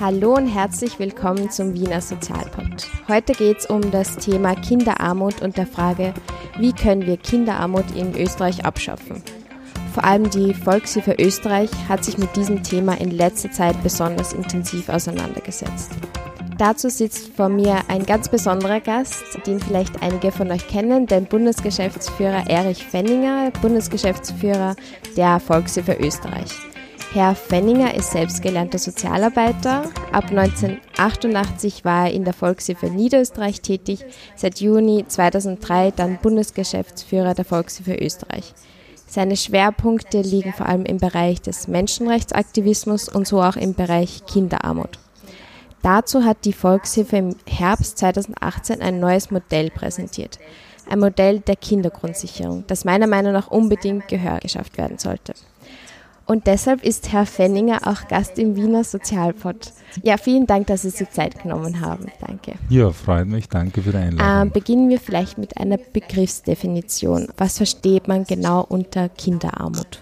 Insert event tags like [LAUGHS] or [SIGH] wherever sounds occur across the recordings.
Hallo und herzlich willkommen zum Wiener Sozialpod. Heute geht es um das Thema Kinderarmut und der Frage, wie können wir Kinderarmut in Österreich abschaffen. Vor allem die Volkshilfe Österreich hat sich mit diesem Thema in letzter Zeit besonders intensiv auseinandergesetzt. Dazu sitzt vor mir ein ganz besonderer Gast, den vielleicht einige von euch kennen, den Bundesgeschäftsführer Erich Fenninger, Bundesgeschäftsführer der Volkshilfe Österreich. Herr Fenninger ist selbst gelernter Sozialarbeiter. Ab 1988 war er in der Volkshilfe Niederösterreich tätig, seit Juni 2003 dann Bundesgeschäftsführer der Volkshilfe Österreich. Seine Schwerpunkte liegen vor allem im Bereich des Menschenrechtsaktivismus und so auch im Bereich Kinderarmut. Dazu hat die Volkshilfe im Herbst 2018 ein neues Modell präsentiert. Ein Modell der Kindergrundsicherung, das meiner Meinung nach unbedingt Gehör geschafft werden sollte. Und deshalb ist Herr Fenninger auch Gast im Wiener Sozialpod. Ja, vielen Dank, dass Sie sich Zeit genommen haben. Danke. Ja, freut mich. Danke für die Einladung. Ähm, beginnen wir vielleicht mit einer Begriffsdefinition. Was versteht man genau unter Kinderarmut?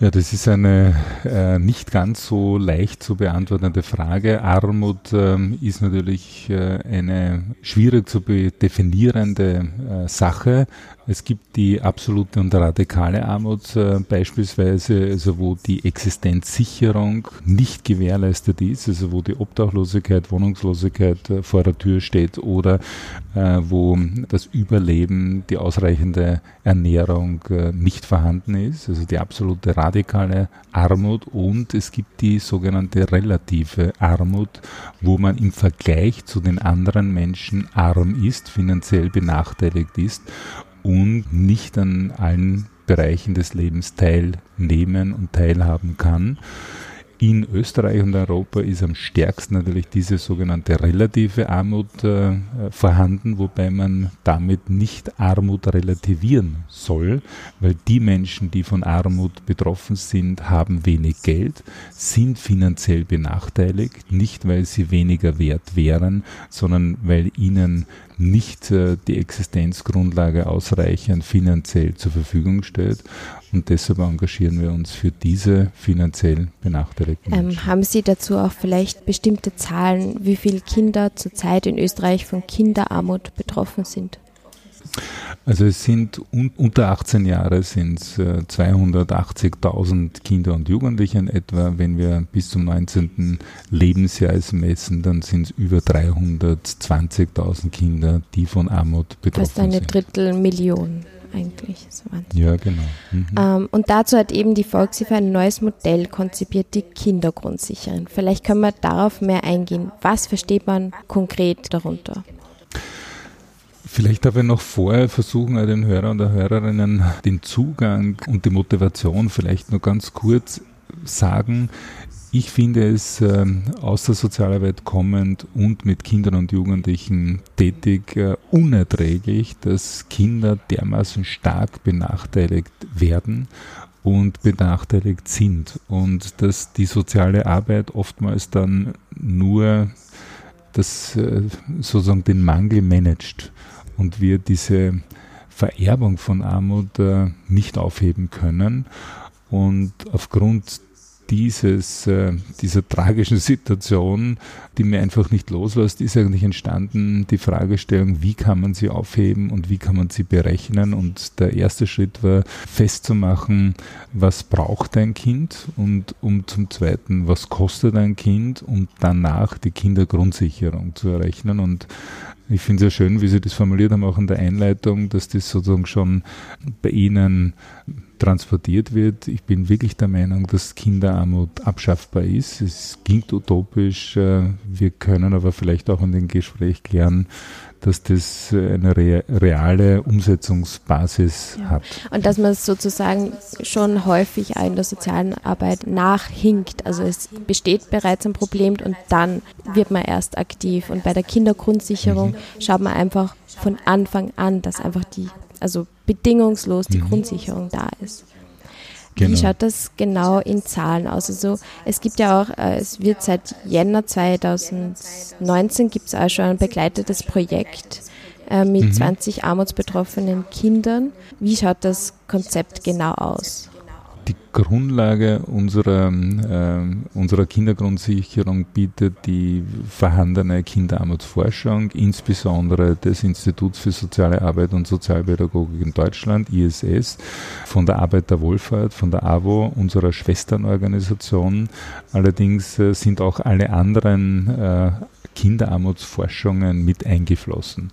Ja, das ist eine äh, nicht ganz so leicht zu beantwortende Frage. Armut ähm, ist natürlich äh, eine schwierig zu definierende äh, Sache. Es gibt die absolute und radikale Armut äh, beispielsweise, also wo die Existenzsicherung nicht gewährleistet ist, also wo die Obdachlosigkeit, Wohnungslosigkeit äh, vor der Tür steht oder äh, wo das Überleben, die ausreichende Ernährung äh, nicht vorhanden ist, also die absolute radikale Armut und es gibt die sogenannte relative Armut, wo man im Vergleich zu den anderen Menschen arm ist, finanziell benachteiligt ist und nicht an allen Bereichen des Lebens teilnehmen und teilhaben kann. In Österreich und Europa ist am stärksten natürlich diese sogenannte relative Armut äh, vorhanden, wobei man damit nicht Armut relativieren soll, weil die Menschen, die von Armut betroffen sind, haben wenig Geld, sind finanziell benachteiligt, nicht weil sie weniger wert wären, sondern weil ihnen nicht äh, die Existenzgrundlage ausreichend finanziell zur Verfügung steht. Und deshalb engagieren wir uns für diese finanziell benachteiligten ähm, Menschen. haben Sie dazu auch vielleicht bestimmte Zahlen, wie viele Kinder zurzeit in Österreich von Kinderarmut betroffen sind? Also es sind un unter 18 Jahre sind es äh, 280.000 Kinder und Jugendliche in etwa. Wenn wir bis zum 19. Lebensjahr es messen, dann sind es über 320.000 Kinder, die von Armut betroffen sind. Das ist eine Drittelmillion eigentlich. So ja, genau. Mhm. Ähm, und dazu hat eben die Volkshilfe ein neues Modell konzipiert, die Kindergrundsicherung. Vielleicht können wir darauf mehr eingehen. Was versteht man konkret darunter? Vielleicht darf ich noch vorher versuchen, den Hörer und der Hörerinnen den Zugang und die Motivation vielleicht nur ganz kurz sagen. Ich finde es äh, aus der Sozialarbeit kommend und mit Kindern und Jugendlichen tätig äh, unerträglich, dass Kinder dermaßen stark benachteiligt werden und benachteiligt sind und dass die soziale Arbeit oftmals dann nur das äh, sozusagen den Mangel managt und wir diese Vererbung von Armut äh, nicht aufheben können. Und aufgrund dieses, äh, dieser tragischen Situation, die mir einfach nicht loslässt, ist eigentlich entstanden die Fragestellung, wie kann man sie aufheben und wie kann man sie berechnen. Und der erste Schritt war festzumachen, was braucht ein Kind und um zum zweiten, was kostet ein Kind und danach die Kindergrundsicherung zu errechnen. Und ich finde es ja schön, wie Sie das formuliert haben, auch in der Einleitung, dass das sozusagen schon bei Ihnen transportiert wird. Ich bin wirklich der Meinung, dass Kinderarmut abschaffbar ist. Es klingt utopisch. Äh, wir können aber vielleicht auch in dem Gespräch klären, dass das eine reale Umsetzungsbasis ja. hat. Und dass man sozusagen schon häufig in der sozialen Arbeit nachhinkt. Also es besteht bereits ein Problem und dann wird man erst aktiv. Und bei der Kindergrundsicherung mhm. schaut man einfach von Anfang an, dass einfach die, also bedingungslos die mhm. Grundsicherung da ist. Genau. Wie schaut das genau in Zahlen aus? Also es gibt ja auch, äh, es wird seit Jänner 2019 gibt es auch schon ein begleitetes Projekt äh, mit mhm. 20 armutsbetroffenen Kindern. Wie schaut das Konzept genau aus? Die Grundlage unserer, äh, unserer Kindergrundsicherung bietet die vorhandene Kinderarmutsforschung, insbesondere des Instituts für Soziale Arbeit und Sozialpädagogik in Deutschland, ISS, von der Arbeiterwohlfahrt, von der AWO, unserer Schwesternorganisation. Allerdings äh, sind auch alle anderen äh, Kinderarmutsforschungen mit eingeflossen.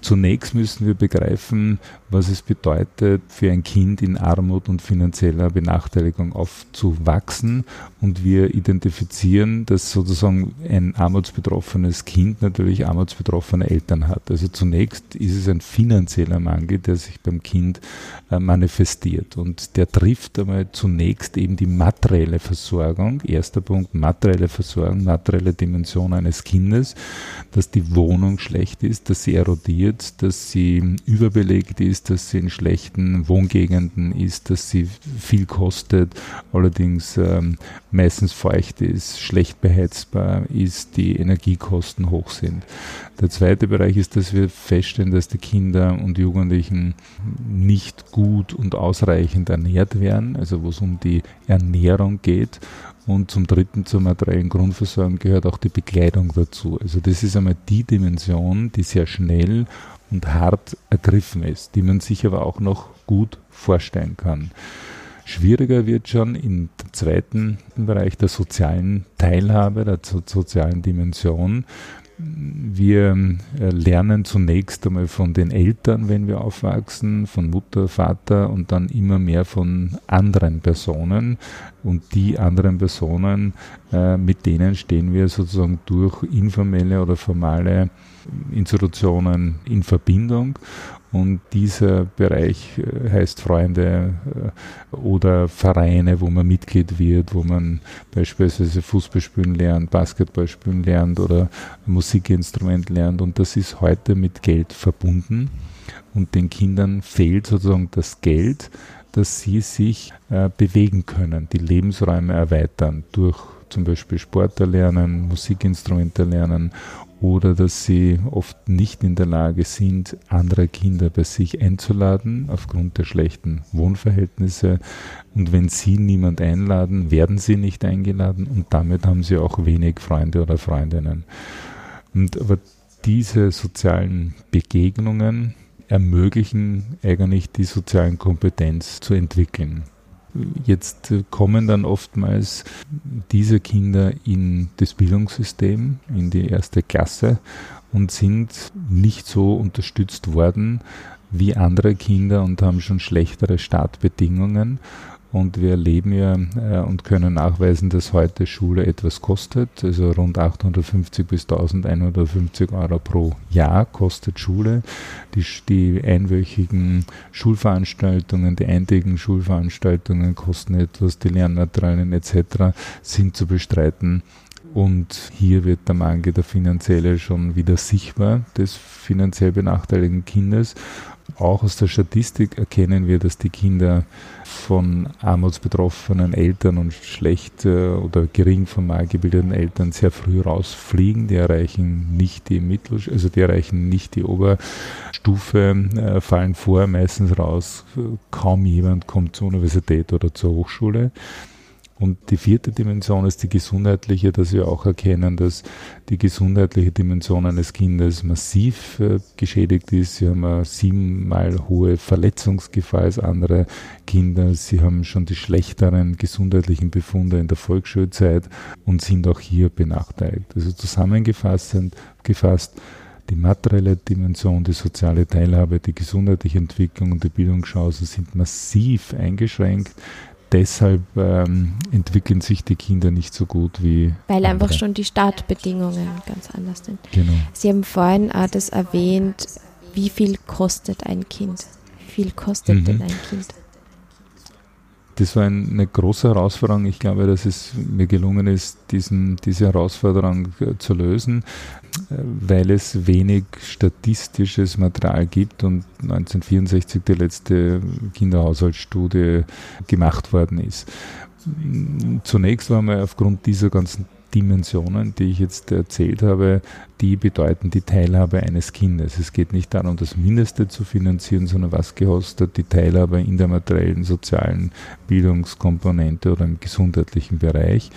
Zunächst müssen wir begreifen, was es bedeutet, für ein Kind in Armut und finanzieller Benachteiligung aufzuwachsen. Und wir identifizieren, dass sozusagen ein armutsbetroffenes Kind natürlich armutsbetroffene Eltern hat. Also zunächst ist es ein finanzieller Mangel, der sich beim Kind äh, manifestiert. Und der trifft einmal zunächst eben die materielle Versorgung. Erster Punkt, materielle Versorgung, materielle Dimension eines Kindes, dass die Wohnung schlecht ist, dass sie erodiert, dass sie überbelegt ist, ist, dass sie in schlechten Wohngegenden ist, dass sie viel kostet, allerdings ähm, meistens feucht ist, schlecht beheizbar ist, die Energiekosten hoch sind. Der zweite Bereich ist, dass wir feststellen, dass die Kinder und Jugendlichen nicht gut und ausreichend ernährt werden, also wo es um die Ernährung geht. Und zum dritten zur materiellen Grundversorgung gehört auch die Bekleidung dazu. Also das ist einmal die Dimension, die sehr schnell und hart ergriffen ist, die man sich aber auch noch gut vorstellen kann. Schwieriger wird schon im zweiten Bereich der sozialen Teilhabe, der sozialen Dimension. Wir äh, lernen zunächst einmal von den Eltern, wenn wir aufwachsen, von Mutter, Vater und dann immer mehr von anderen Personen. Und die anderen Personen, äh, mit denen stehen wir sozusagen durch informelle oder formale Institutionen in Verbindung. Und dieser Bereich äh, heißt Freunde äh, oder Vereine, wo man Mitglied wird, wo man beispielsweise Fußball spielen lernt, Basketball spielen lernt oder Musikinstrument lernt. Und das ist heute mit Geld verbunden. Und den Kindern fehlt sozusagen das Geld, dass sie sich äh, bewegen können, die Lebensräume erweitern durch zum Beispiel Sport erlernen, Musikinstrumente lernen oder dass sie oft nicht in der Lage sind, andere Kinder bei sich einzuladen aufgrund der schlechten Wohnverhältnisse. Und wenn sie niemand einladen, werden sie nicht eingeladen und damit haben sie auch wenig Freunde oder Freundinnen. Und aber diese sozialen Begegnungen ermöglichen eigentlich die sozialen Kompetenz zu entwickeln. Jetzt kommen dann oftmals diese Kinder in das Bildungssystem, in die erste Klasse und sind nicht so unterstützt worden wie andere Kinder und haben schon schlechtere Startbedingungen und wir erleben ja äh, und können nachweisen, dass heute Schule etwas kostet. Also rund 850 bis 1150 Euro pro Jahr kostet Schule. Die, die einwöchigen Schulveranstaltungen, die eintägigen Schulveranstaltungen kosten etwas, die Lernmaterialien etc. sind zu bestreiten. Und hier wird der Mangel der finanzielle schon wieder sichtbar des finanziell benachteiligten Kindes. Auch aus der Statistik erkennen wir, dass die Kinder von armutsbetroffenen Eltern und schlecht äh, oder gering formal gebildeten Eltern sehr früh rausfliegen. Die erreichen nicht die Mittel, also die erreichen nicht die Oberstufe, äh, fallen vor meistens raus. Kaum jemand kommt zur Universität oder zur Hochschule. Und die vierte Dimension ist die gesundheitliche, dass wir auch erkennen, dass die gesundheitliche Dimension eines Kindes massiv äh, geschädigt ist. Sie haben eine siebenmal hohe Verletzungsgefahr als andere Kinder. Sie haben schon die schlechteren gesundheitlichen Befunde in der Volksschulzeit und sind auch hier benachteiligt. Also zusammengefasst, gefasst, die materielle Dimension, die soziale Teilhabe, die gesundheitliche Entwicklung und die Bildungschancen sind massiv eingeschränkt deshalb ähm, entwickeln sich die Kinder nicht so gut wie. Weil andere. einfach schon die Startbedingungen ganz anders sind. Genau. Sie haben vorhin auch das erwähnt, wie viel kostet ein Kind? Wie viel kostet mhm. denn ein Kind? Das war eine große Herausforderung. Ich glaube, dass es mir gelungen ist, diesen, diese Herausforderung äh, zu lösen weil es wenig statistisches Material gibt und 1964 die letzte Kinderhaushaltsstudie gemacht worden ist. Zunächst war man aufgrund dieser ganzen Dimensionen, die ich jetzt erzählt habe, die bedeuten die Teilhabe eines Kindes. Es geht nicht darum, das Mindeste zu finanzieren, sondern was kostet die Teilhabe in der materiellen, sozialen Bildungskomponente oder im gesundheitlichen Bereich.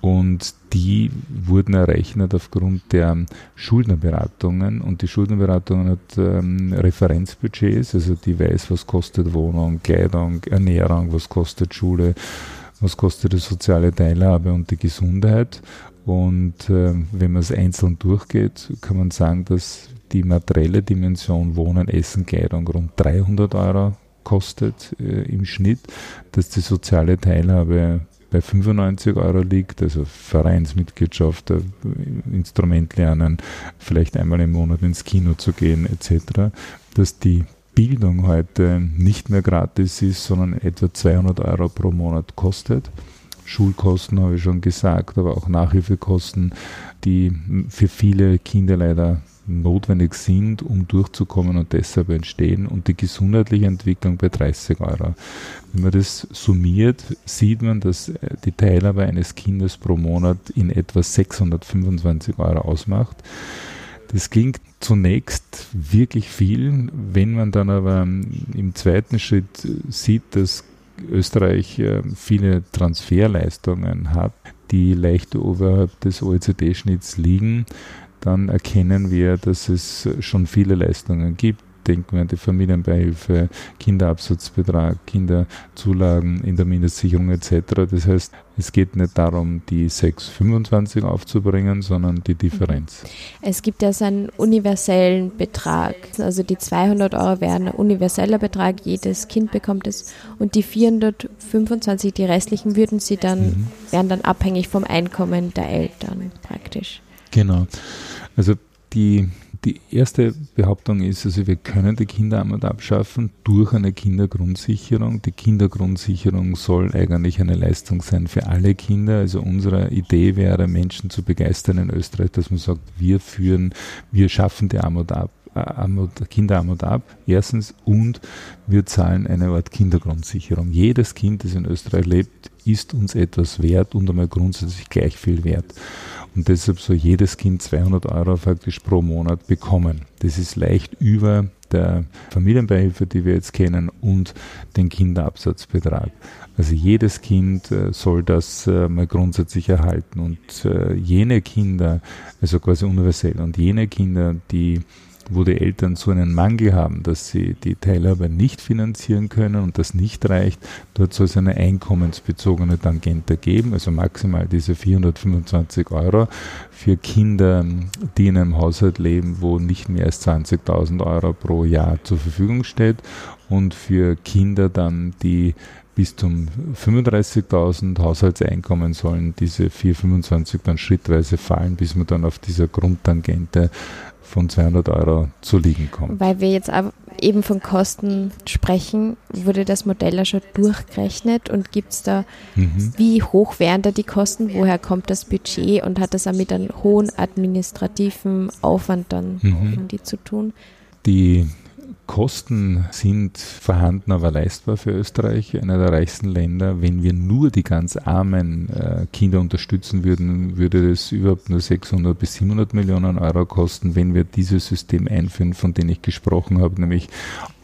Und die wurden errechnet aufgrund der Schuldnerberatungen. Und die Schuldnerberatung hat ähm, Referenzbudgets, also die weiß, was kostet Wohnung, Kleidung, Ernährung, was kostet Schule, was kostet die soziale Teilhabe und die Gesundheit. Und äh, wenn man es einzeln durchgeht, kann man sagen, dass die materielle Dimension Wohnen, Essen, Kleidung rund 300 Euro kostet äh, im Schnitt, dass die soziale Teilhabe bei 95 Euro liegt, also Vereinsmitgliedschaft, äh, Instrument lernen, vielleicht einmal im Monat ins Kino zu gehen etc., dass die Bildung heute nicht mehr gratis ist, sondern etwa 200 Euro pro Monat kostet. Schulkosten habe ich schon gesagt, aber auch Nachhilfekosten, die für viele Kinder leider notwendig sind, um durchzukommen und deshalb entstehen und die gesundheitliche Entwicklung bei 30 Euro. Wenn man das summiert, sieht man, dass äh, die Teilhabe eines Kindes pro Monat in etwa 625 Euro ausmacht. Das klingt zunächst wirklich viel, wenn man dann aber im zweiten Schritt sieht, dass Österreich äh, viele Transferleistungen hat, die leicht oberhalb des OECD-Schnitts liegen, dann erkennen wir, dass es schon viele Leistungen gibt. Denken wir an die Familienbeihilfe, Kinderabsatzbetrag, Kinderzulagen in der Mindestsicherung etc. Das heißt, es geht nicht darum, die 6,25 aufzubringen, sondern die Differenz. Es gibt ja so einen universellen Betrag. Also die 200 Euro wären ein universeller Betrag, jedes Kind bekommt es. Und die 425, die restlichen, würden sie dann, mhm. wären dann abhängig vom Einkommen der Eltern praktisch. Genau. Also die, die erste Behauptung ist, also wir können die Kinderarmut abschaffen durch eine Kindergrundsicherung. Die Kindergrundsicherung soll eigentlich eine Leistung sein für alle Kinder. Also unsere Idee wäre, Menschen zu begeistern in Österreich, dass man sagt, wir führen, wir schaffen die Armut ab. Äh, Armut, Kinderarmut ab, erstens, und wir zahlen eine Art Kindergrundsicherung. Jedes Kind, das in Österreich lebt, ist uns etwas wert und einmal grundsätzlich gleich viel wert. Und deshalb soll jedes Kind 200 Euro faktisch pro Monat bekommen. Das ist leicht über der Familienbeihilfe, die wir jetzt kennen, und den Kinderabsatzbetrag. Also jedes Kind äh, soll das äh, mal grundsätzlich erhalten. Und äh, jene Kinder, also quasi universell, und jene Kinder, die wo die Eltern so einen Mangel haben, dass sie die Teilhabe nicht finanzieren können und das nicht reicht, dort soll es eine einkommensbezogene Tangente geben, also maximal diese 425 Euro für Kinder, die in einem Haushalt leben, wo nicht mehr als 20.000 Euro pro Jahr zur Verfügung steht und für Kinder dann, die bis zum 35.000 Haushaltseinkommen sollen diese 425 dann schrittweise fallen, bis man dann auf dieser Grundtangente von 200 Euro zu liegen kommt. Weil wir jetzt eben von Kosten sprechen, wurde das Modell ja schon durchgerechnet und gibt es da, mhm. wie hoch wären da die Kosten, woher kommt das Budget und hat das auch mit einem hohen administrativen Aufwand dann mhm. irgendwie zu tun? Die Kosten sind vorhanden, aber leistbar für Österreich, einer der reichsten Länder. Wenn wir nur die ganz armen äh, Kinder unterstützen würden, würde das überhaupt nur 600 bis 700 Millionen Euro kosten. Wenn wir dieses System einführen, von dem ich gesprochen habe, nämlich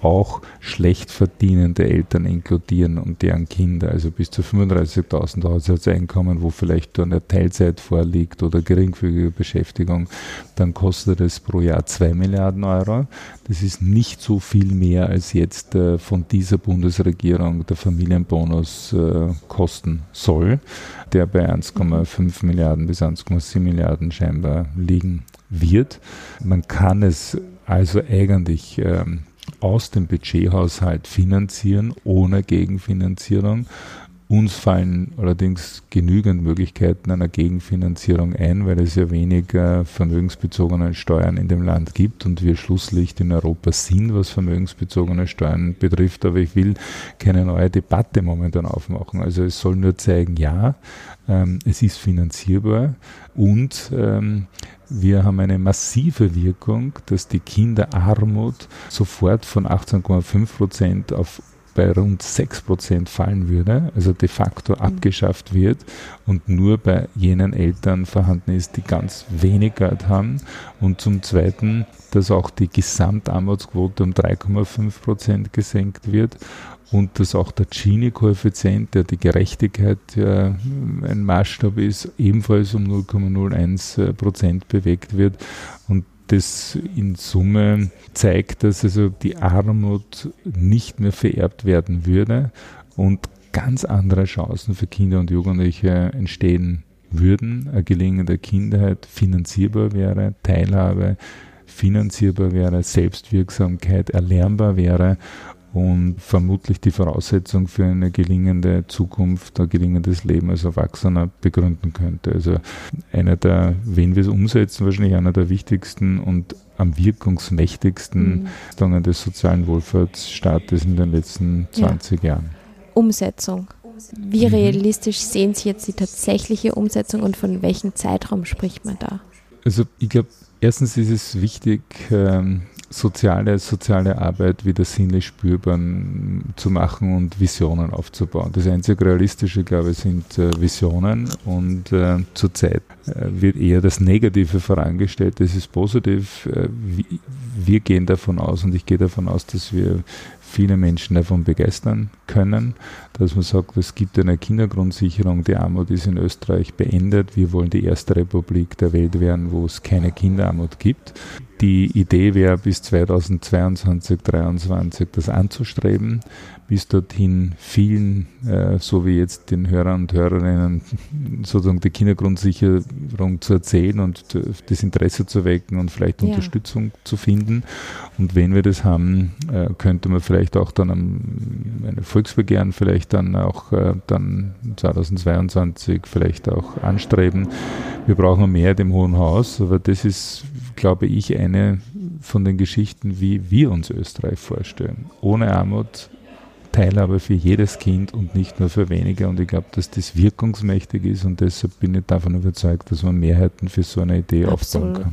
auch schlecht verdienende Eltern inkludieren und deren Kinder, also bis zu 35.000 Haushaltseinkommen, wo vielleicht nur eine Teilzeit vorliegt oder geringfügige Beschäftigung, dann kostet es pro Jahr 2 Milliarden Euro. Das ist nicht so viel mehr, als jetzt äh, von dieser Bundesregierung der Familienbonus äh, kosten soll, der bei 1,5 Milliarden bis 1,7 Milliarden scheinbar liegen wird. Man kann es also eigentlich ähm, aus dem Budgethaushalt finanzieren, ohne Gegenfinanzierung. Uns fallen allerdings genügend Möglichkeiten einer Gegenfinanzierung ein, weil es ja weniger vermögensbezogene Steuern in dem Land gibt und wir Schlusslicht in Europa sind, was vermögensbezogene Steuern betrifft. Aber ich will keine neue Debatte momentan aufmachen. Also es soll nur zeigen, ja, ähm, es ist finanzierbar und ähm, wir haben eine massive Wirkung, dass die Kinderarmut sofort von 18,5 Prozent auf bei rund 6% fallen würde, also de facto mhm. abgeschafft wird und nur bei jenen Eltern vorhanden ist, die ganz wenig Geld haben. Und zum Zweiten, dass auch die Gesamtarmutsquote um 3,5% gesenkt wird und dass auch der Gini-Koeffizient, der die Gerechtigkeit äh, ein Maßstab ist, ebenfalls um 0,01% bewegt wird. Und das in Summe zeigt, dass also die Armut nicht mehr vererbt werden würde und ganz andere Chancen für Kinder und Jugendliche entstehen würden, eine gelingende Kindheit finanzierbar wäre, Teilhabe finanzierbar wäre, Selbstwirksamkeit erlernbar wäre und vermutlich die Voraussetzung für eine gelingende Zukunft, ein gelingendes Leben als Erwachsener begründen könnte. Also einer der, wenn wir es umsetzen, wahrscheinlich einer der wichtigsten und am wirkungsmächtigsten mhm. des sozialen Wohlfahrtsstaates in den letzten 20 ja. Jahren. Umsetzung. Wie mhm. realistisch sehen Sie jetzt die tatsächliche Umsetzung und von welchem Zeitraum spricht man da? Also ich glaube, erstens ist es wichtig, ähm, soziale, soziale Arbeit wieder sinnlich spürbar zu machen und Visionen aufzubauen. Das einzig Realistische, glaube ich, sind äh, Visionen und äh, zurzeit äh, wird eher das Negative vorangestellt. Das ist positiv. Äh, wir gehen davon aus und ich gehe davon aus, dass wir viele Menschen davon begeistern können, dass man sagt, es gibt eine Kindergrundsicherung, die Armut ist in Österreich beendet, wir wollen die erste Republik der Welt werden, wo es keine Kinderarmut gibt. Die Idee wäre bis 2022, 2023 das anzustreben, bis dorthin vielen, äh, so wie jetzt den Hörern und Hörerinnen, sozusagen die Kindergrundsicherung zu erzählen und das Interesse zu wecken und vielleicht ja. Unterstützung zu finden. Und wenn wir das haben, äh, könnte man vielleicht auch dann ein Volksbegehren vielleicht dann auch äh, dann 2022 vielleicht auch anstreben. Wir brauchen mehr dem Hohen Haus, aber das ist glaube ich, eine von den Geschichten, wie wir uns Österreich vorstellen. Ohne Armut, Teilhabe für jedes Kind und nicht nur für wenige. Und ich glaube, dass das wirkungsmächtig ist und deshalb bin ich davon überzeugt, dass man Mehrheiten für so eine Idee Absolut. aufbauen kann.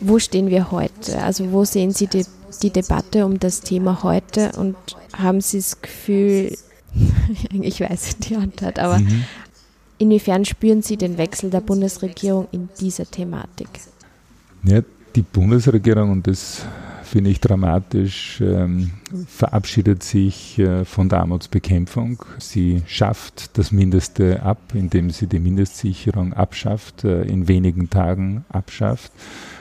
Wo stehen wir heute? Also wo sehen Sie die, die Debatte um das Thema heute und haben Sie das Gefühl, [LAUGHS] ich weiß die Antwort, aber mhm. inwiefern spüren Sie den Wechsel der Bundesregierung in dieser Thematik? Ja, die Bundesregierung, und das finde ich dramatisch, ähm, verabschiedet sich äh, von der Armutsbekämpfung. Sie schafft das Mindeste ab, indem sie die Mindestsicherung abschafft, äh, in wenigen Tagen abschafft.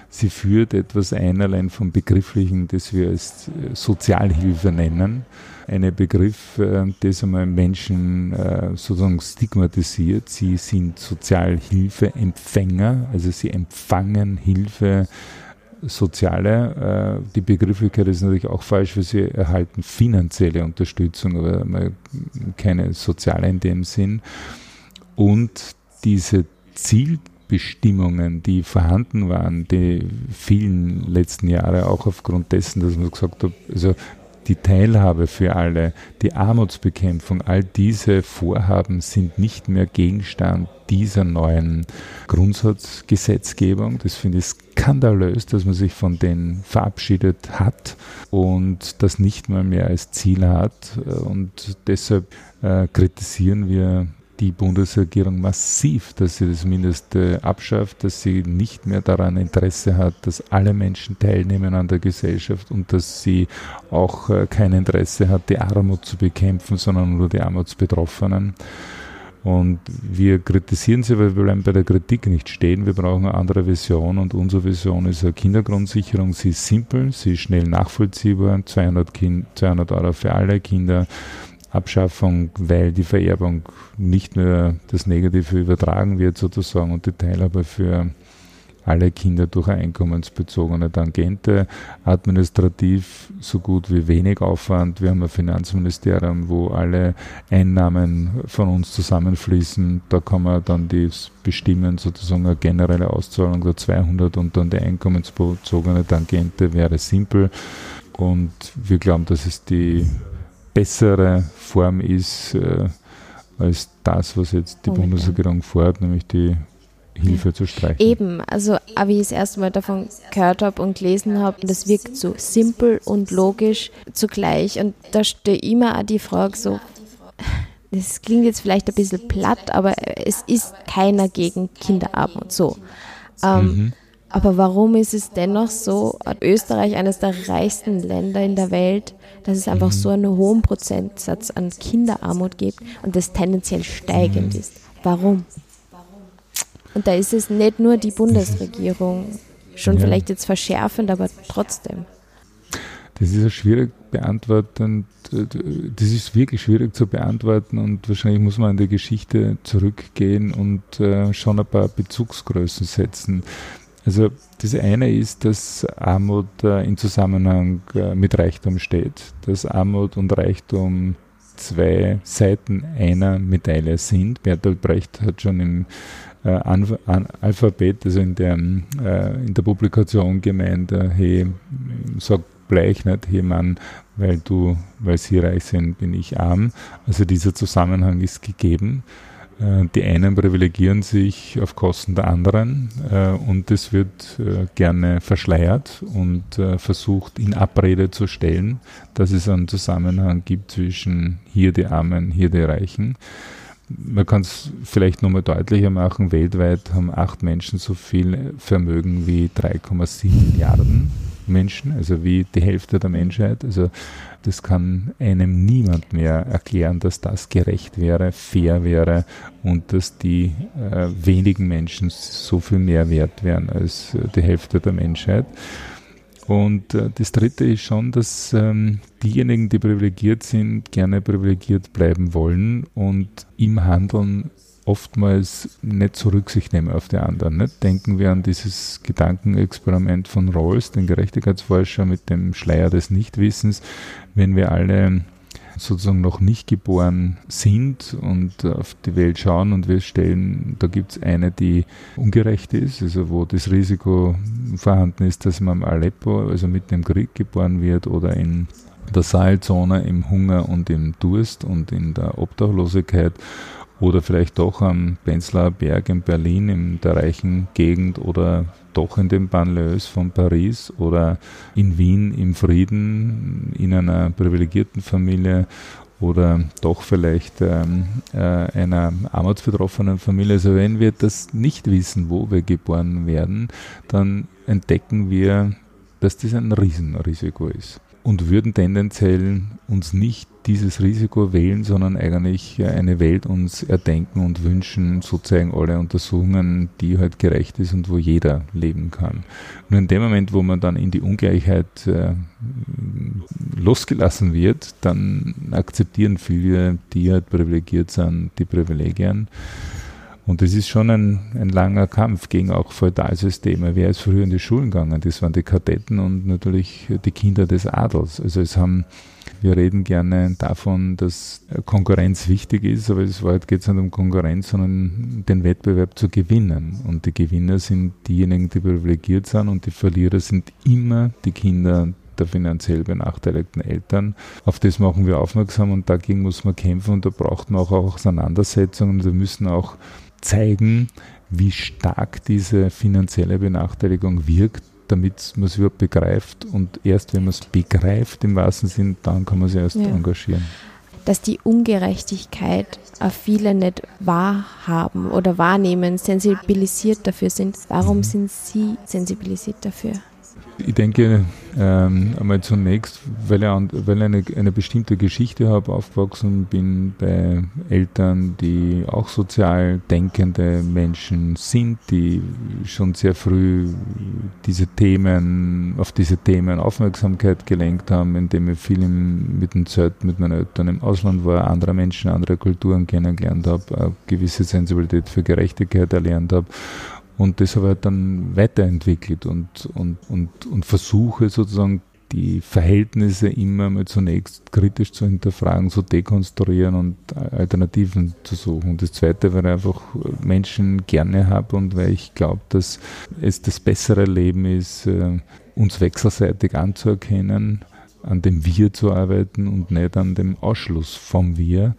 Sie führt etwas ein, allein vom Begrifflichen, das wir als äh, Sozialhilfe nennen. Ein Begriff, äh, das einmal Menschen äh, sozusagen stigmatisiert. Sie sind Sozialhilfeempfänger, also sie empfangen Hilfe soziale, die Begrifflichkeit ist natürlich auch falsch, weil sie erhalten finanzielle Unterstützung, aber keine soziale in dem Sinn. Und diese Ziel Bestimmungen, die vorhanden waren, die vielen letzten Jahre auch aufgrund dessen, dass man gesagt hat, also die Teilhabe für alle, die Armutsbekämpfung, all diese Vorhaben sind nicht mehr Gegenstand dieser neuen Grundsatzgesetzgebung. Das finde ich skandalös, dass man sich von denen verabschiedet hat und das nicht mal mehr als Ziel hat. Und deshalb äh, kritisieren wir die Bundesregierung massiv, dass sie das Mindeste abschafft, dass sie nicht mehr daran Interesse hat, dass alle Menschen teilnehmen an der Gesellschaft und dass sie auch äh, kein Interesse hat, die Armut zu bekämpfen, sondern nur die Armutsbetroffenen. Und wir kritisieren sie, weil wir bleiben bei der Kritik nicht stehen. Wir brauchen eine andere Vision und unsere Vision ist eine Kindergrundsicherung. Sie ist simpel, sie ist schnell nachvollziehbar, 200, kind, 200 Euro für alle Kinder Abschaffung, weil die Vererbung nicht nur das Negative übertragen wird sozusagen und die Teilhabe für alle Kinder durch eine einkommensbezogene Tangente, administrativ so gut wie wenig Aufwand. Wir haben ein Finanzministerium, wo alle Einnahmen von uns zusammenfließen. Da kann man dann das bestimmen, sozusagen eine generelle Auszahlung der 200 und dann die einkommensbezogene Tangente wäre simpel. Und wir glauben, das ist die bessere Form ist äh, als das, was jetzt die Bundesregierung fordert, nämlich die Hilfe zu streichen. Eben, also wie ich das erste Mal davon gehört habe und gelesen habe, das wirkt so simpel und logisch zugleich. Und da steht immer auch die Frage so, das klingt jetzt vielleicht ein bisschen platt, aber es ist keiner gegen Kinderarmut so. Ähm, mhm. Aber warum ist es dennoch so, Österreich eines der reichsten Länder in der Welt, dass es einfach so einen hohen Prozentsatz an Kinderarmut gibt und das tendenziell steigend ist? Warum? Und da ist es nicht nur die Bundesregierung, schon ja. vielleicht jetzt verschärfend, aber trotzdem. Das ist schwierig beantworten. Das ist wirklich schwierig zu beantworten und wahrscheinlich muss man an die Geschichte zurückgehen und äh, schon ein paar Bezugsgrößen setzen. Also das eine ist, dass Armut äh, in Zusammenhang äh, mit Reichtum steht, dass Armut und Reichtum zwei Seiten einer Medaille sind. Bertolt Brecht hat schon im äh, Alphabet, also in der, äh, in der Publikation gemeint, äh, hey, sag Bleich nicht, hey Mann, weil du, weil sie reich sind, bin ich arm. Also dieser Zusammenhang ist gegeben. Äh, die einen privilegieren sich auf Kosten der anderen äh, und das wird äh, gerne verschleiert und versucht in Abrede zu stellen, dass es einen Zusammenhang gibt zwischen hier die Armen, hier die Reichen. Man kann es vielleicht nochmal deutlicher machen, weltweit haben acht Menschen so viel Vermögen wie 3,7 Milliarden Menschen, also wie die Hälfte der Menschheit. Also das kann einem niemand mehr erklären, dass das gerecht wäre, fair wäre und dass die äh, wenigen Menschen so viel mehr wert wären als äh, die Hälfte der Menschheit. Und äh, das Dritte ist schon, dass ähm, diejenigen, die privilegiert sind, gerne privilegiert bleiben wollen und im Handeln oftmals nicht so Rücksicht nehmen auf die anderen. Nicht? Denken wir an dieses Gedankenexperiment von Rawls, den Gerechtigkeitsforscher mit dem Schleier des Nichtwissens. Wenn wir alle sozusagen noch nicht geboren sind und auf die Welt schauen und wir stellen, da gibt es eine, die ungerecht ist, also wo das Risiko vorhanden ist, dass man im Aleppo, also mitten im Krieg geboren wird oder in der Sahelzone im Hunger und im Durst und in der Obdachlosigkeit oder vielleicht doch am Benzler Berg in Berlin in der reichen Gegend oder doch in den Banlieues von Paris oder in Wien im Frieden in einer privilegierten Familie oder doch vielleicht ähm, äh, einer armutsbetroffenen Familie. Also wenn wir das nicht wissen, wo wir geboren werden, dann entdecken wir, dass das ein Riesenrisiko ist und würden tendenziell uns nicht dieses Risiko wählen, sondern eigentlich eine Welt uns erdenken und wünschen, so zeigen alle Untersuchungen, die halt gerecht ist und wo jeder leben kann. Nur in dem Moment, wo man dann in die Ungleichheit äh, losgelassen wird, dann akzeptieren viele, die halt privilegiert sind, die Privilegien. Und das ist schon ein, ein langer Kampf gegen auch Feudalsysteme. Wer ist früher in die Schulen gegangen? Das waren die Kadetten und natürlich die Kinder des Adels. Also es haben, wir reden gerne davon, dass Konkurrenz wichtig ist, aber es geht nicht um Konkurrenz, sondern den Wettbewerb zu gewinnen. Und die Gewinner sind diejenigen, die privilegiert sind und die Verlierer sind immer die Kinder der finanziell benachteiligten Eltern. Auf das machen wir aufmerksam und dagegen muss man kämpfen und da braucht man auch Auseinandersetzungen. Wir müssen auch zeigen, wie stark diese finanzielle Benachteiligung wirkt, damit man es überhaupt begreift. Und erst wenn man es begreift im wahrsten Sinn, dann kann man sich erst ja. engagieren. Dass die Ungerechtigkeit viele nicht wahrhaben oder wahrnehmen, sensibilisiert dafür sind. Warum mhm. sind Sie sensibilisiert dafür? Ich denke ähm, einmal zunächst, weil ich, weil ich eine, eine bestimmte Geschichte habe, aufgewachsen bin bei Eltern, die auch sozial denkende Menschen sind, die schon sehr früh diese Themen, auf diese Themen Aufmerksamkeit gelenkt haben, indem ich viel mit dem Zeit mit meinen Eltern im Ausland war, andere Menschen, andere Kulturen kennengelernt habe, eine gewisse Sensibilität für Gerechtigkeit erlernt habe und das habe ich dann weiterentwickelt und, und, und, und versuche sozusagen die Verhältnisse immer mal zunächst kritisch zu hinterfragen, zu dekonstruieren und Alternativen zu suchen. Und das Zweite, weil ich einfach Menschen gerne habe und weil ich glaube, dass es das bessere Leben ist, äh, uns wechselseitig anzuerkennen, an dem Wir zu arbeiten und nicht an dem Ausschluss vom Wir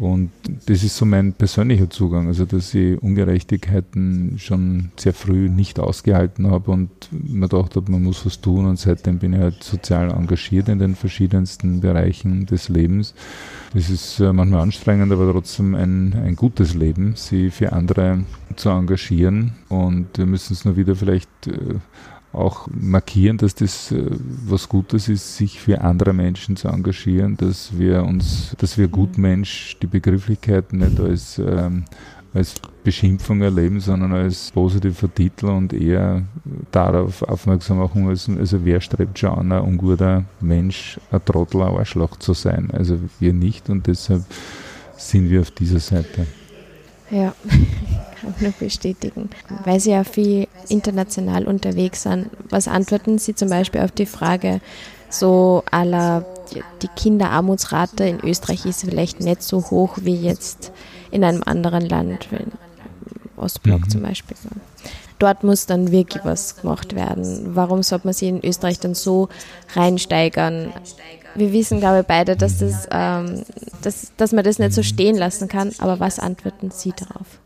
Und das ist so mein persönlicher Zugang, also dass ich Ungerechtigkeiten schon sehr früh nicht ausgehalten habe und mir gedacht habe, man muss was tun. Und seitdem bin ich halt sozial engagiert in den verschiedensten Bereichen des Lebens. Das ist äh, manchmal anstrengend, aber trotzdem ein, ein gutes Leben, sie für andere zu engagieren. Und wir müssen es nur wieder vielleicht äh, auch markieren, dass das äh, was Gutes ist, sich für andere Menschen zu engagieren, dass wir uns, dass wir Gutmensch die Begrifflichkeiten nicht als, ähm, als Beschimpfung erleben, sondern als positiver Titel und eher darauf aufmerksam machen müssen, also wer strebt schon an, ein unguter Mensch, ein Trottel, ein Arschloch zu sein. Also wir nicht und deshalb sind wir auf dieser Seite. Ja, [LAUGHS] nur bestätigen. Weil Sie ja viel international unterwegs sind, was antworten Sie zum Beispiel auf die Frage, so aller die Kinderarmutsrate in Österreich ist vielleicht nicht so hoch wie jetzt in einem anderen Land, Ostblock mhm. zum Beispiel. Dort muss dann wirklich was gemacht werden. Warum sollte man sich in Österreich dann so reinsteigern? Wir wissen, glaube ich, beide, dass, das, ähm, dass, dass man das nicht so stehen lassen kann. Aber was antworten Sie darauf?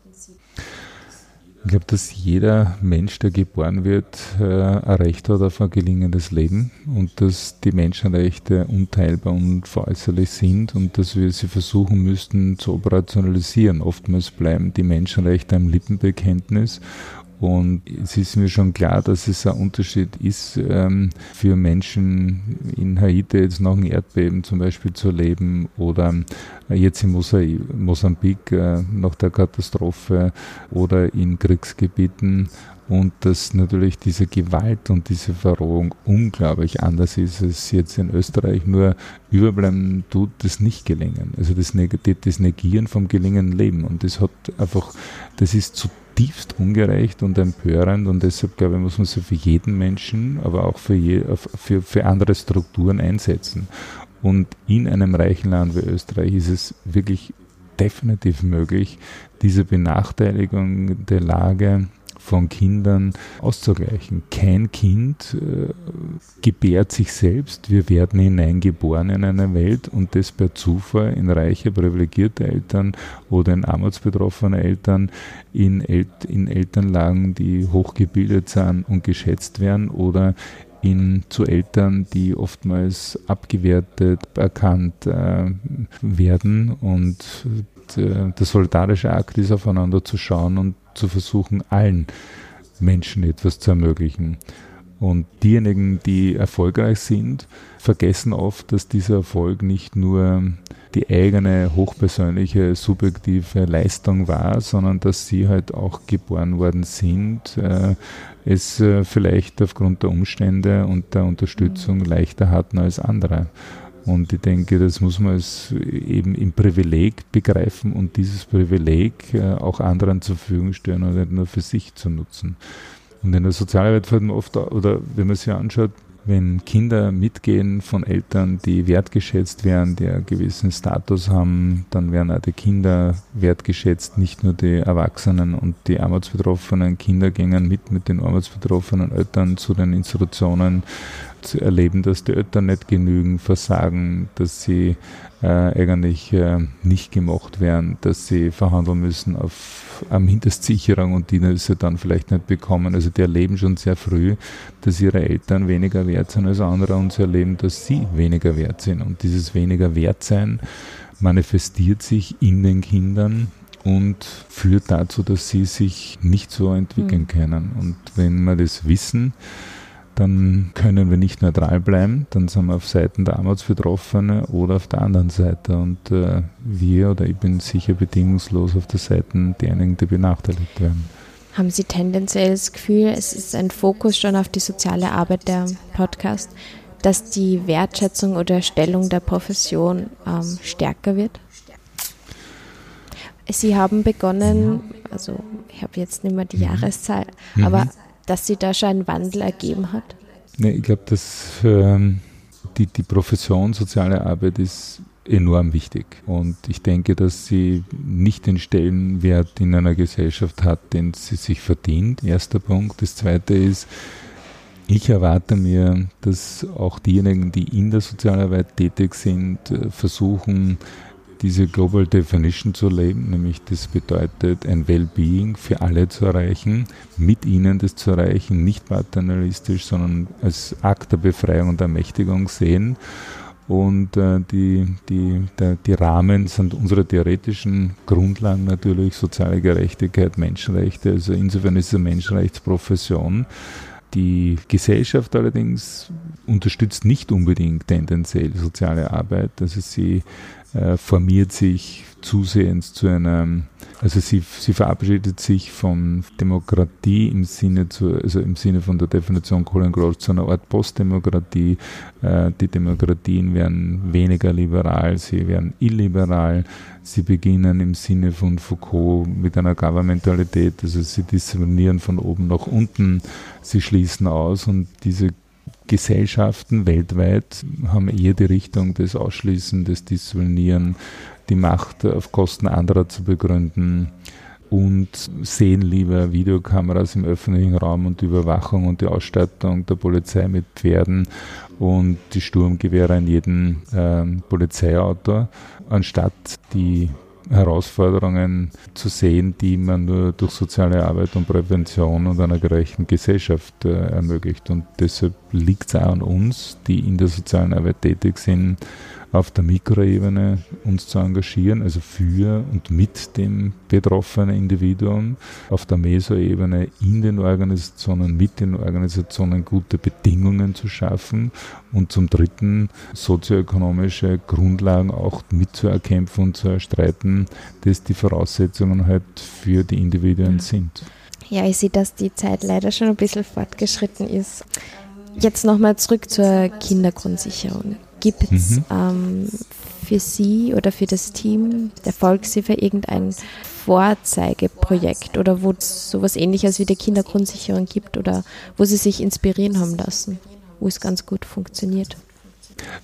Ich glaube, dass jeder Mensch, der geboren wird, äh, ein Recht hat auf ein gelingendes Leben und dass die Menschenrechte unteilbar und veräußerlich sind und dass wir sie versuchen müssten zu operationalisieren. Oftmals bleiben die Menschenrechte ein Lippenbekenntnis und es ist mir schon klar, dass es ein Unterschied ist, ähm, für Menschen in Haiti jetzt nach dem Erdbeben zum Beispiel zu leben oder jetzt in Mosambik äh, nach der Katastrophe oder in Kriegsgebieten und dass natürlich diese Gewalt und diese Verrohung unglaublich anders ist als jetzt in Österreich. Nur überbleiben tut das nicht gelingen. Also das, das Negieren vom gelingenden Leben. Und das hat einfach, das ist zutiefst ungerecht und empörend und deshalb glaube ich, muss man sich für jeden Menschen, aber auch für, je, für, für andere Strukturen einsetzen. Und in einem reichen Land wie Österreich ist es wirklich definitiv möglich, diese Benachteiligung der Lage von Kindern auszugleichen. Kein Kind äh, gebärt sich selbst. Wir werden hineingeboren in eine Welt und das per Zufall in reiche, privilegierte Eltern oder in armutsbetroffene Eltern, in, El in Elternlagen, die hochgebildet sind und geschätzt werden oder in, zu Eltern, die oftmals abgewertet, erkannt äh, werden und äh, der solidarische Akt ist, aufeinander zu schauen und zu versuchen, allen Menschen etwas zu ermöglichen. Und diejenigen, die erfolgreich sind, vergessen oft, dass dieser Erfolg nicht nur die eigene hochpersönliche, subjektive Leistung war, sondern dass sie halt auch geboren worden sind, äh, es äh, vielleicht aufgrund der Umstände und der Unterstützung mhm. leichter hatten als andere. Und ich denke, das muss man als eben im Privileg begreifen und dieses Privileg äh, auch anderen zur Verfügung stellen und nicht nur für sich zu nutzen. Und in der Sozialarbeit wird man oft, oder wenn man sich anschaut, wenn Kinder mitgehen von Eltern, die wertgeschätzt werden, die einen gewissen Status haben, dann werden auch die Kinder wertgeschätzt, nicht nur die Erwachsenen und die armutsbetroffenen Kinder gehen mit mit den armutsbetroffenen Eltern zu den Institutionen erleben, dass die Eltern nicht genügen, versagen, dass sie äh, eigentlich äh, nicht gemacht werden, dass sie verhandeln müssen auf eine Mindestsicherung und die sie dann vielleicht nicht bekommen. Also die erleben schon sehr früh, dass ihre Eltern weniger wert sind als andere und sie erleben, dass sie weniger wert sind. Und dieses weniger Wertsein manifestiert sich in den Kindern und führt dazu, dass sie sich nicht so entwickeln mhm. können. Und wenn wir das wissen, dann können wir nicht neutral bleiben, dann sind wir auf Seiten der Armutsbetroffenen oder auf der anderen Seite. Und äh, wir oder ich bin sicher bedingungslos auf der Seite derjenigen, die benachteiligt werden. Haben Sie tendenziell das Gefühl, es ist ein Fokus schon auf die soziale Arbeit der Podcast, dass die Wertschätzung oder Stellung der Profession ähm, stärker wird? Sie haben begonnen, also ich habe jetzt nicht mehr die mhm. Jahreszahl, mhm. aber dass sie da schon einen Wandel ergeben hat? Nee, ich glaube, dass ähm, die, die Profession soziale Arbeit ist enorm wichtig. Und ich denke, dass sie nicht den Stellenwert in einer Gesellschaft hat, den sie sich verdient. Erster Punkt. Das zweite ist, ich erwarte mir, dass auch diejenigen, die in der Sozialarbeit tätig sind, äh, versuchen, diese Global Definition zu leben, nämlich das bedeutet, ein Well-Being für alle zu erreichen, mit ihnen das zu erreichen, nicht paternalistisch, sondern als Akt der Befreiung und Ermächtigung sehen. Und äh, die, die, die Rahmen sind unsere theoretischen Grundlagen natürlich, soziale Gerechtigkeit, Menschenrechte. Also insofern ist es eine Menschenrechtsprofession. Die Gesellschaft allerdings unterstützt nicht unbedingt tendenziell soziale Arbeit. Also sie äh, formiert sich zusehends zu einer, also sie, sie verabschiedet sich von Demokratie im Sinne zu, also im Sinne von der Definition Colin Gross zu einer Art Postdemokratie. Äh, die Demokratien werden weniger liberal, sie werden illiberal. Sie beginnen im Sinne von Foucault mit einer Governmentalität, also sie disziplinieren von oben nach unten, sie schließen aus und diese Gesellschaften weltweit haben eher die Richtung des Ausschließen, des Disziplinieren, die Macht auf Kosten anderer zu begründen und sehen lieber Videokameras im öffentlichen Raum und die Überwachung und die Ausstattung der Polizei mit Pferden und die Sturmgewehre in jedem äh, Polizeiauto, anstatt die Herausforderungen zu sehen, die man nur durch soziale Arbeit und Prävention und einer gerechten Gesellschaft äh, ermöglicht. Und deshalb liegt es auch an uns, die in der sozialen Arbeit tätig sind, auf der Mikroebene uns zu engagieren, also für und mit dem betroffenen Individuum, auf der Mesoebene in den Organisationen, mit den Organisationen gute Bedingungen zu schaffen und zum Dritten sozioökonomische Grundlagen auch mitzuerkämpfen und zu erstreiten, dass die Voraussetzungen halt für die Individuen sind. Ja, ich sehe, dass die Zeit leider schon ein bisschen fortgeschritten ist. Jetzt nochmal zurück zur Kindergrundsicherung. Gibt es mhm. ähm, für Sie oder für das Team der Volkshilfe irgendein Vorzeigeprojekt oder wo es sowas ähnliches wie die Kindergrundsicherung gibt oder wo Sie sich inspirieren haben lassen, wo es ganz gut funktioniert?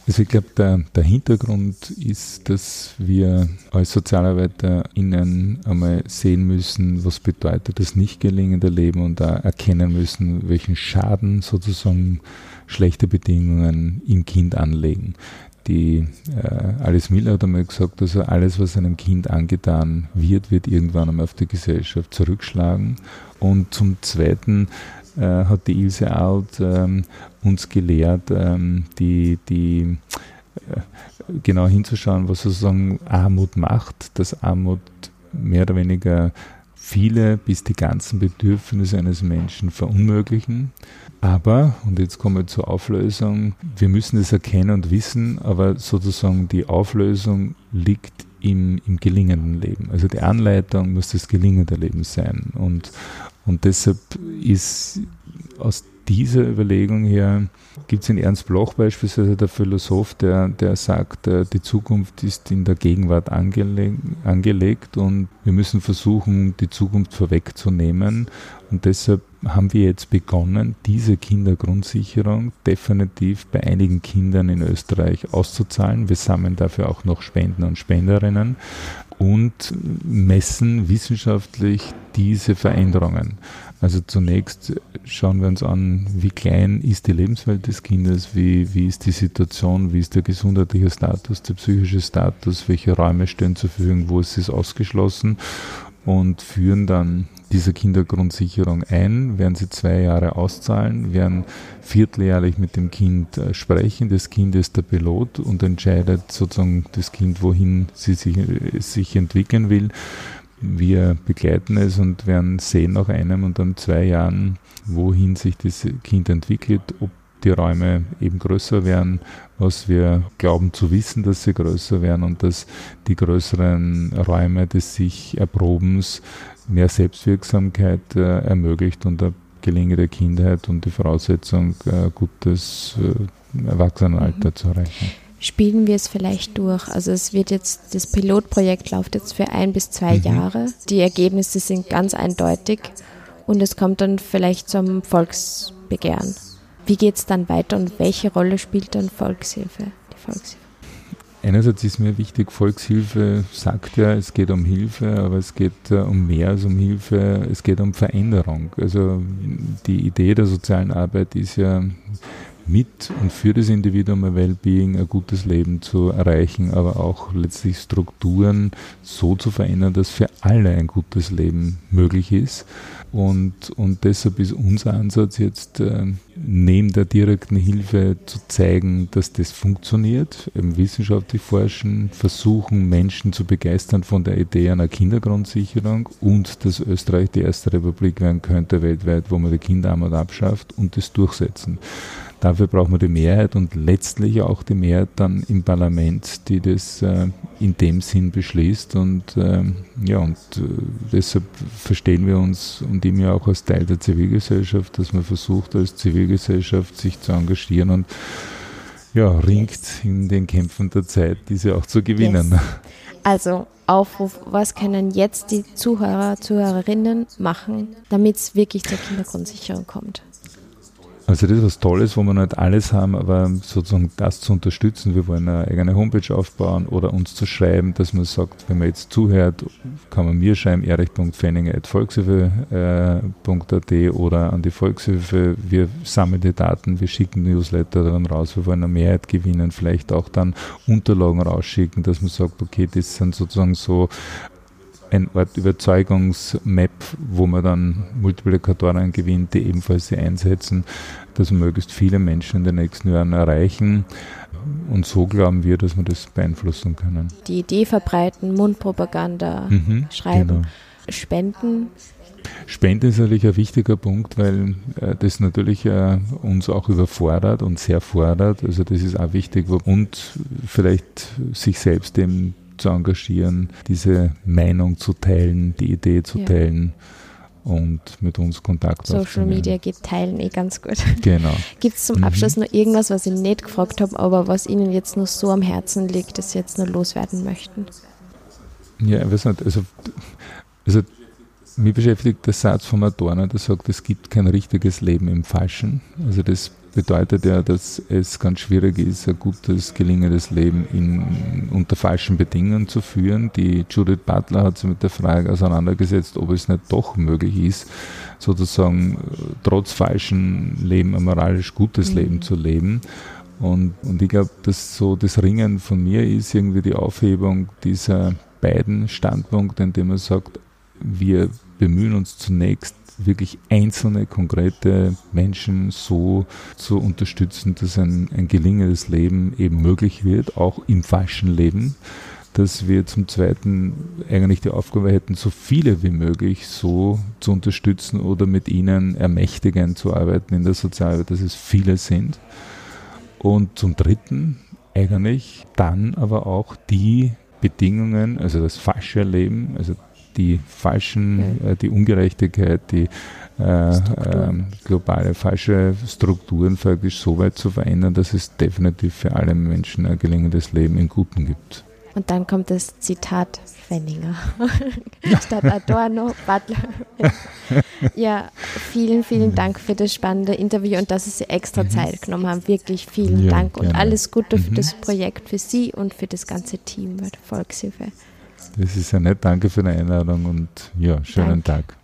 Also ich glaube, der, der, Hintergrund ist, dass wir als SozialarbeiterInnen einmal sehen müssen, was bedeutet das nicht gelingende Leben und da erkennen müssen, welchen Schaden sozusagen schlechte Bedingungen im Kind anlegen. Die äh, Alice Miller hat einmal gesagt, also alles, was einem Kind angetan wird, wird irgendwann einmal auf die Gesellschaft zurückschlagen. Und zum Zweiten äh, hat die Ilse Out ähm, uns gelehrt, ähm, die, die äh, genau hinzuschauen, was sozusagen Armut macht, dass Armut mehr oder weniger viele bis die ganzen Bedürfnisse eines Menschen verunmöglichen. Aber, und jetzt kommen wir zur Auflösung, wir müssen es erkennen und wissen, aber sozusagen die Auflösung liegt im, im gelingenden Leben. Also die Anleitung muss das gelingende Leben sein. Und, und deshalb ist aus dieser Überlegung her gibt es in Ernst Bloch beispielsweise, der Philosoph, der, der sagt, äh, die Zukunft ist in der Gegenwart angeleg angelegt und wir müssen versuchen, die Zukunft vorwegzunehmen. Und deshalb haben wir jetzt begonnen, diese Kindergrundsicherung definitiv bei einigen Kindern in Österreich auszuzahlen. Wir sammeln dafür auch noch Spenden und Spenderinnen und messen wissenschaftlich diese Veränderungen. Also zunächst schauen wir uns an, wie klein ist die Lebenswelt des Kindes, wie, wie ist die Situation, wie ist der gesundheitliche Status, der psychische Status, welche Räume stehen zur Verfügung, wo ist es ausgeschlossen und führen dann diese Kindergrundsicherung ein, werden sie zwei Jahre auszahlen, werden vierteljährlich mit dem Kind äh, sprechen. Das Kind ist der Pilot und entscheidet sozusagen das Kind, wohin sie sich, sich entwickeln will. Wir begleiten es und werden sehen nach einem und dann zwei Jahren, wohin sich das Kind entwickelt, ob die Räume eben größer werden, was wir glauben zu wissen, dass sie größer werden und dass die größeren Räume des sich Erprobens mehr Selbstwirksamkeit äh, ermöglicht und eine gelingende Kindheit und die Voraussetzung, äh, gutes äh, Erwachsenenalter mhm. zu erreichen spielen wir es vielleicht durch. Also es wird jetzt, das Pilotprojekt läuft jetzt für ein bis zwei mhm. Jahre. Die Ergebnisse sind ganz eindeutig und es kommt dann vielleicht zum Volksbegehren. Wie geht es dann weiter und welche Rolle spielt dann Volkshilfe, die Volkshilfe? Einerseits ist mir wichtig, Volkshilfe sagt ja, es geht um Hilfe, aber es geht äh, um mehr als um Hilfe, es geht um Veränderung. Also die Idee der sozialen Arbeit ist ja, mit und für das Individuum ein Wellbeing, ein gutes Leben zu erreichen, aber auch letztlich Strukturen so zu verändern, dass für alle ein gutes Leben möglich ist. Und, und deshalb ist unser Ansatz jetzt, äh, neben der direkten Hilfe zu zeigen, dass das funktioniert, eben wissenschaftlich forschen, versuchen, Menschen zu begeistern von der Idee einer Kindergrundsicherung und dass Österreich die erste Republik werden könnte weltweit, wo man die Kinderarmut abschafft und das durchsetzen. Dafür braucht man die Mehrheit und letztlich auch die Mehrheit dann im Parlament, die das äh, in dem Sinn beschließt. Und äh, ja, und äh, deshalb verstehen wir uns und ihm ja auch als Teil der Zivilgesellschaft, dass man versucht, als Zivilgesellschaft sich zu engagieren und ja, ringt in den Kämpfen der Zeit, diese auch zu gewinnen. Yes. [LAUGHS] Also Aufruf, was können jetzt die Zuhörer, Zuhörerinnen machen, damit es wirklich zur Kindergrundsicherung kommt? Also das ist was Tolles, wo wir nicht alles haben, aber sozusagen das zu unterstützen. Wir wollen eine eigene Homepage aufbauen oder uns zu schreiben, dass man sagt, wenn man jetzt zuhört, kann man mir schreiben, erich.fenninger.volkshilfe.at oder an die Volkshilfe. Wir sammeln die Daten, wir schicken Newsletter dann raus, wir wollen eine Mehrheit gewinnen, vielleicht auch dann Unterlagen rausschicken, dass man sagt, okay, das sind sozusagen so ein Art Überzeugungsmap, wo man dann Multiplikatoren gewinnt, die ebenfalls sie einsetzen, dass möglichst viele Menschen in den nächsten Jahren erreichen. Und so glauben wir, dass wir das beeinflussen können. Die Idee verbreiten, Mundpropaganda mhm, schreiben, genau. Spenden. Spenden ist natürlich ein wichtiger Punkt, weil äh, das natürlich äh, uns auch überfordert und sehr fordert. Also das ist auch wichtig und vielleicht sich selbst dem zu engagieren, diese Meinung zu teilen, die Idee zu ja. teilen und mit uns Kontakt Social. Media geht teilen eh ganz gut. Genau. [LAUGHS] Gibt es zum mhm. Abschluss noch irgendwas, was ich nicht gefragt habe, aber was Ihnen jetzt noch so am Herzen liegt, das Sie jetzt noch loswerden möchten? Ja, ich weiß nicht. Also, also mich beschäftigt der Satz von Madonna, der sagt, es gibt kein richtiges Leben im Falschen. Also das bedeutet ja, dass es ganz schwierig ist, ein gutes, gelingendes Leben in, unter falschen Bedingungen zu führen. Die Judith Butler hat sich mit der Frage auseinandergesetzt, ob es nicht doch möglich ist, sozusagen trotz falschen Leben ein moralisch gutes mhm. Leben zu leben. Und, und ich glaube, dass so das Ringen von mir ist irgendwie die Aufhebung dieser beiden Standpunkte, indem man sagt, wir bemühen uns zunächst wirklich einzelne, konkrete Menschen so zu unterstützen, dass ein, ein gelingendes Leben eben möglich wird, auch im falschen Leben dass wir zum Zweiten eigentlich die Aufgabe hätten, so viele wie möglich so zu unterstützen oder mit ihnen ermächtigend zu arbeiten in der Sozialarbeit, dass es viele sind. Und zum Dritten eigentlich dann aber auch die Bedingungen, also das falsche Leben, also die falschen, äh, die Ungerechtigkeit, die äh, äh, globale falsche Strukturen faktisch so weit zu verändern, dass es definitiv für alle Menschen ein gelingendes Leben in Guten gibt. Und dann kommt das Zitat Fenninger [LAUGHS] [LAUGHS] statt Adorno, Butler. [LAUGHS] ja, vielen, vielen Dank für das spannende Interview und dass Sie sich extra. Zeit genommen haben. Wirklich vielen ja, Dank und gerne. alles Gute für mhm. das Projekt, für Sie und für das ganze Team bei der Volkshilfe. Das ist ja nett. Danke für die Einladung und ja, schönen Danke. Tag.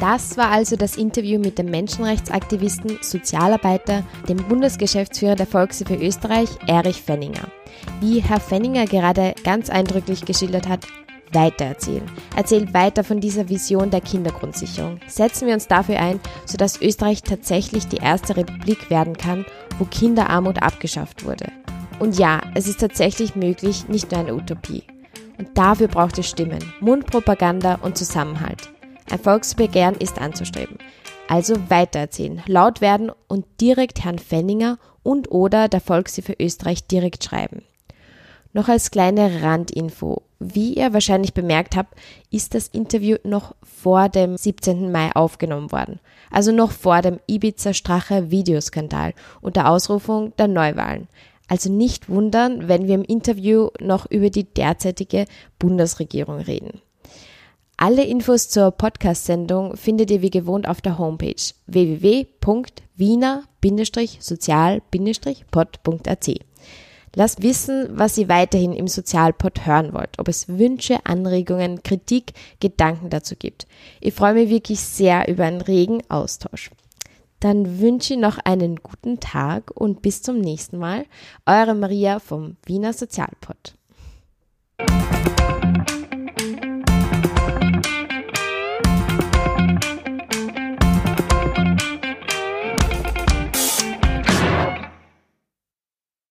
Das war also das Interview mit dem Menschenrechtsaktivisten, Sozialarbeiter, dem Bundesgeschäftsführer der Volkshilfe Österreich, Erich Fenninger. Wie Herr Fenninger gerade ganz eindrücklich geschildert hat, weitererzählen. Erzählt weiter von dieser Vision der Kindergrundsicherung. Setzen wir uns dafür ein, sodass Österreich tatsächlich die erste Republik werden kann, wo Kinderarmut abgeschafft wurde. Und ja, es ist tatsächlich möglich, nicht nur eine Utopie. Und dafür braucht es Stimmen, Mundpropaganda und Zusammenhalt. Ein Volksbegehren ist anzustreben. Also weitererzählen, laut werden und direkt Herrn Fenninger und oder der Volkshilfe Österreich direkt schreiben. Noch als kleine Randinfo. Wie ihr wahrscheinlich bemerkt habt, ist das Interview noch vor dem 17. Mai aufgenommen worden. Also noch vor dem Ibiza-Strache-Videoskandal und der Ausrufung der Neuwahlen. Also nicht wundern, wenn wir im Interview noch über die derzeitige Bundesregierung reden. Alle Infos zur Podcast-Sendung findet ihr wie gewohnt auf der Homepage www.wiener-sozial-pod.at. Lasst wissen, was ihr weiterhin im Sozialpod hören wollt, ob es Wünsche, Anregungen, Kritik, Gedanken dazu gibt. Ich freue mich wirklich sehr über einen regen Austausch. Dann wünsche ich noch einen guten Tag und bis zum nächsten Mal. Eure Maria vom Wiener Sozialpod.